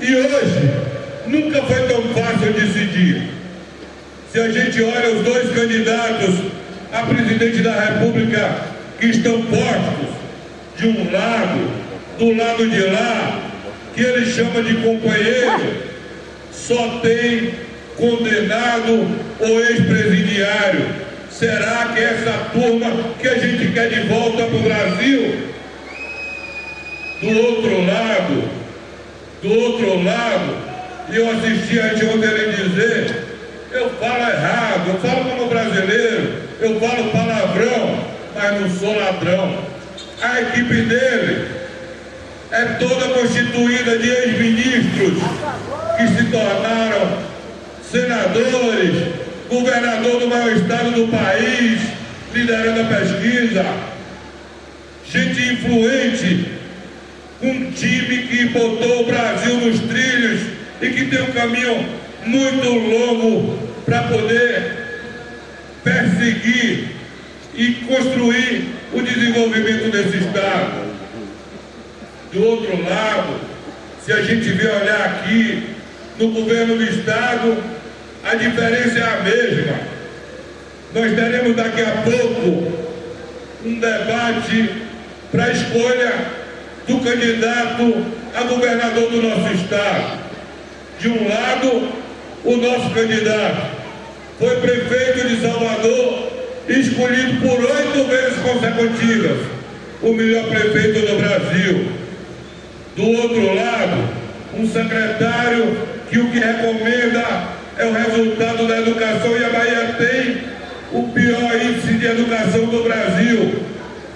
E hoje, nunca foi tão fácil decidir. Se a gente olha os dois candidatos a presidente da República que estão postos de um lado, do lado de lá, que ele chama de companheiro, só tem condenado ou ex-presidiário. Será que essa turma que a gente quer de volta para o Brasil? Do outro lado, do outro lado, e eu assisti a gente ontem dizer, eu falo errado, eu falo como brasileiro, eu falo palavrão, mas não sou ladrão. A equipe dele é toda constituída de ex-ministros que se tornaram senadores, governador do maior estado do país, liderando a pesquisa, gente influente, um time que botou o Brasil nos trilhos e que tem um caminho muito longo para poder perseguir e construir o desenvolvimento desse Estado. Do outro lado, se a gente vier olhar aqui no governo do Estado, a diferença é a mesma. Nós teremos daqui a pouco um debate para escolha do candidato a governador do nosso Estado. De um lado, o nosso candidato foi prefeito de Salvador, escolhido por oito vezes consecutivas, o melhor prefeito do Brasil. Do outro lado, um secretário que o que recomenda é o resultado da educação e a Bahia tem o pior índice de educação do Brasil.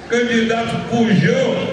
Candidato Pujão,